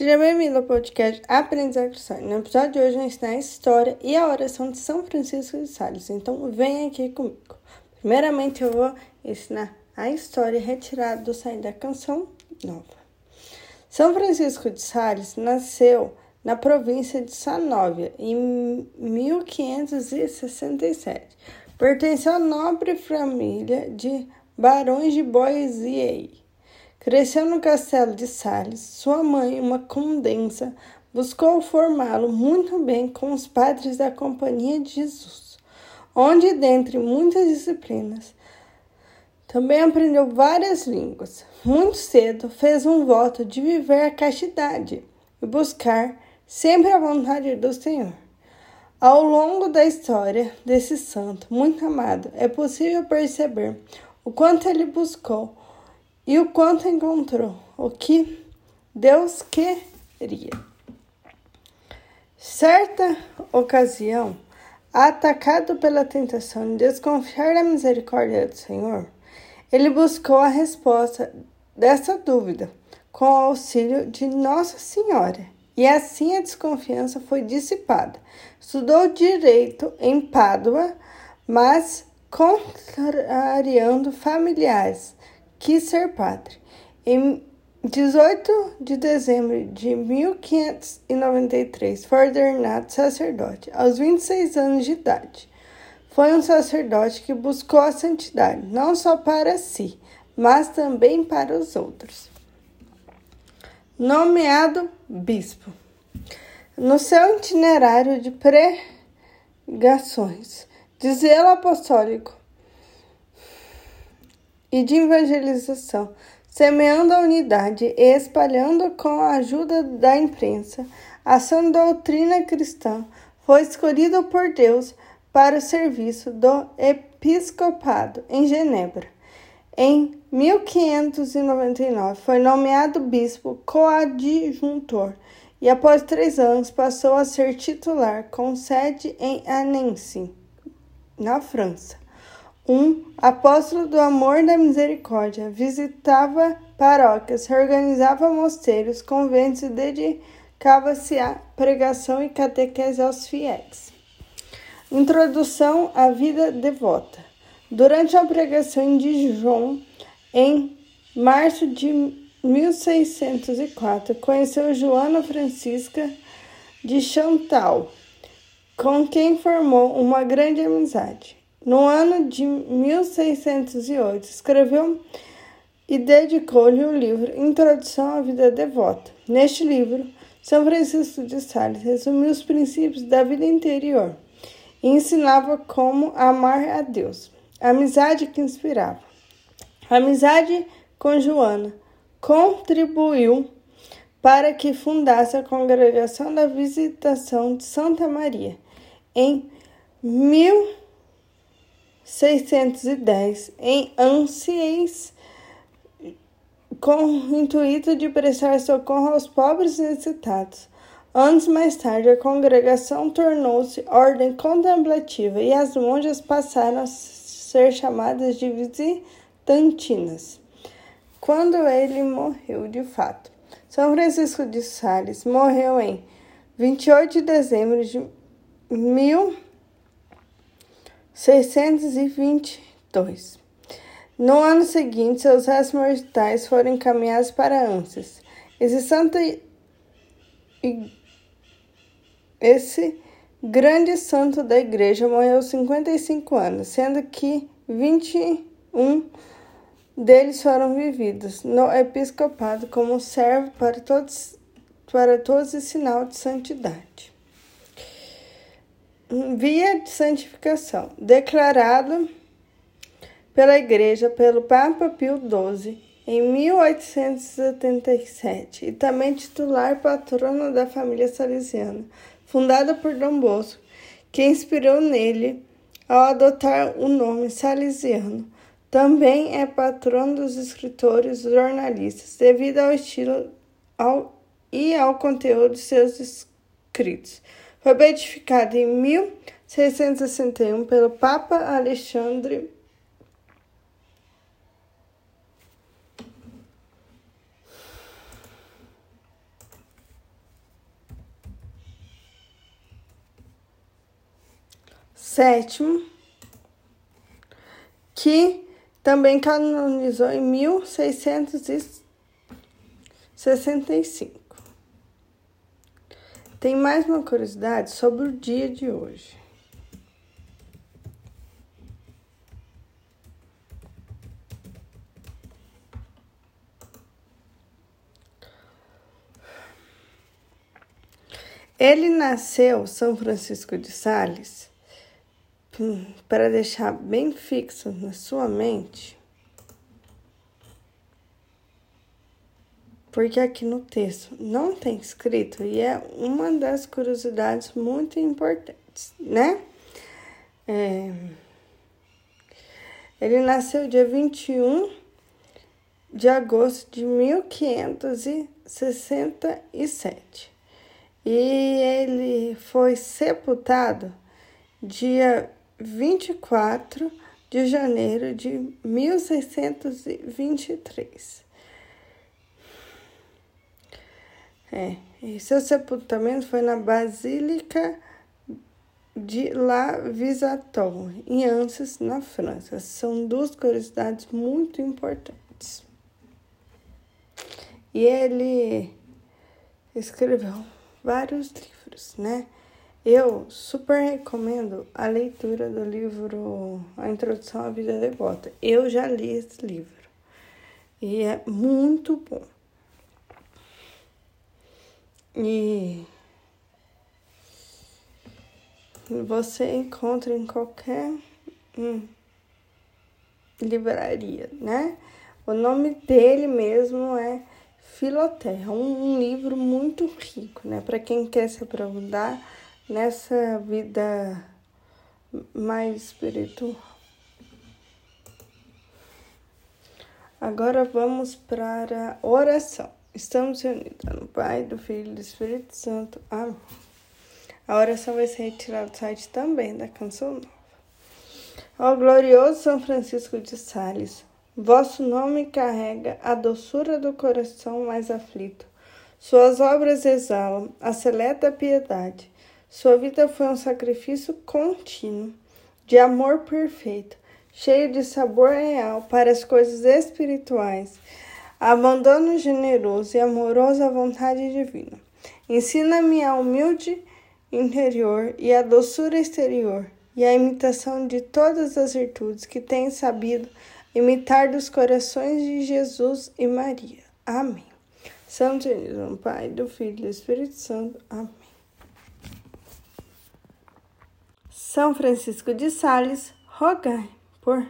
Seja bem-vindo ao podcast Aprendizagem Cristã. No episódio de hoje, gente está a história e a oração de São Francisco de Sales. Então, vem aqui comigo. Primeiramente, eu vou ensinar a história retirada do Sair da Canção Nova. São Francisco de Sales nasceu na província de Sanóvia em 1567. Pertenceu à nobre família de barões de Boisiei. Cresceu no castelo de Sales. Sua mãe, uma condensa, buscou formá-lo muito bem com os padres da Companhia de Jesus, onde, dentre muitas disciplinas, também aprendeu várias línguas. Muito cedo fez um voto de viver a castidade e buscar sempre a vontade do Senhor. Ao longo da história desse santo muito amado, é possível perceber o quanto ele buscou e o quanto encontrou o que Deus queria. Certa ocasião, atacado pela tentação de desconfiar da misericórdia do Senhor, ele buscou a resposta dessa dúvida com o auxílio de Nossa Senhora, e assim a desconfiança foi dissipada. Estudou direito em Pádua, mas contrariando familiares quis ser padre. Em 18 de dezembro de 1593, foi ordenado sacerdote, aos 26 anos de idade. Foi um sacerdote que buscou a santidade, não só para si, mas também para os outros. Nomeado bispo. No seu itinerário de pregações, de zelo apostólico, e de evangelização, semeando a unidade e espalhando com a ajuda da imprensa a sã doutrina cristã, foi escolhido por Deus para o serviço do episcopado em Genebra. Em 1599 foi nomeado bispo coadjuntor e após três anos passou a ser titular com sede em Annecy, na França um apóstolo do amor e da misericórdia, visitava paróquias, reorganizava mosteiros, conventos e dedicava-se à pregação e catequese aos fiéis. Introdução à vida devota. Durante a pregação em Dijon, em março de 1604, conheceu Joana Francisca de Chantal, com quem formou uma grande amizade. No ano de 1608, escreveu e dedicou-lhe o livro Introdução à Vida Devota. Neste livro, São Francisco de Sales resumiu os princípios da vida interior e ensinava como amar a Deus. A amizade que inspirava. A amizade com Joana contribuiu para que fundasse a Congregação da Visitação de Santa Maria em 1000 610 em Anciens, com o intuito de prestar socorro aos pobres necessitados. Anos mais tarde, a congregação tornou-se ordem contemplativa e as monjas passaram a ser chamadas de visitantinas. Quando ele morreu de fato, São Francisco de Sales morreu em 28 de dezembro de 1000 622. No ano seguinte, seus restos mortais foram encaminhados para Anses. Esse santo esse grande santo da igreja morreu aos 55 anos, sendo que 21 deles foram vividos no episcopado como servo para todos para todos e sinal de santidade via de santificação, declarado pela Igreja pelo Papa Pio XII em 1877 e também titular patrono da família salesiana, fundada por Dom Bosco, que inspirou nele ao adotar o nome salesiano. Também é patrono dos escritores e jornalistas, devido ao estilo ao, e ao conteúdo de seus escritos. Foi beatificado em 1661 pelo Papa Alexandre sétimo, que também canonizou em 1665. Tem mais uma curiosidade sobre o dia de hoje. Ele nasceu São Francisco de Sales hum, para deixar bem fixo na sua mente, porque aqui no texto não tem escrito e é uma das curiosidades muito importantes, né? É, ele nasceu dia 21 de agosto de 1567 e ele foi sepultado dia 24 de janeiro de 1623. É, e seu sepultamento foi na Basílica de La Visator, em Anses, na França. São duas curiosidades muito importantes. E ele escreveu vários livros, né? Eu super recomendo a leitura do livro A Introdução à Vida Devota. Eu já li esse livro e é muito bom. E você encontra em qualquer hum, livraria, né? O nome dele mesmo é Filoterra, um, um livro muito rico, né? Para quem quer se aprofundar nessa vida mais espiritual. Agora vamos para a oração. Estamos unidos no Pai, do Filho e do Espírito Santo. Amém. A oração vai ser retirada do site também da Canção Nova. Ó glorioso São Francisco de Sales, Vosso nome carrega a doçura do coração mais aflito. Suas obras exalam a seleta piedade. Sua vida foi um sacrifício contínuo, de amor perfeito, cheio de sabor real para as coisas espirituais, abandono generoso e amoroso à vontade divina. Ensina-me a humilde interior e a doçura exterior, e a imitação de todas as virtudes que tenho sabido imitar dos corações de Jesus e Maria. Amém. Santo Deus, Pai, do Filho e do Espírito Santo. Amém. São Francisco de Sales, rogai por.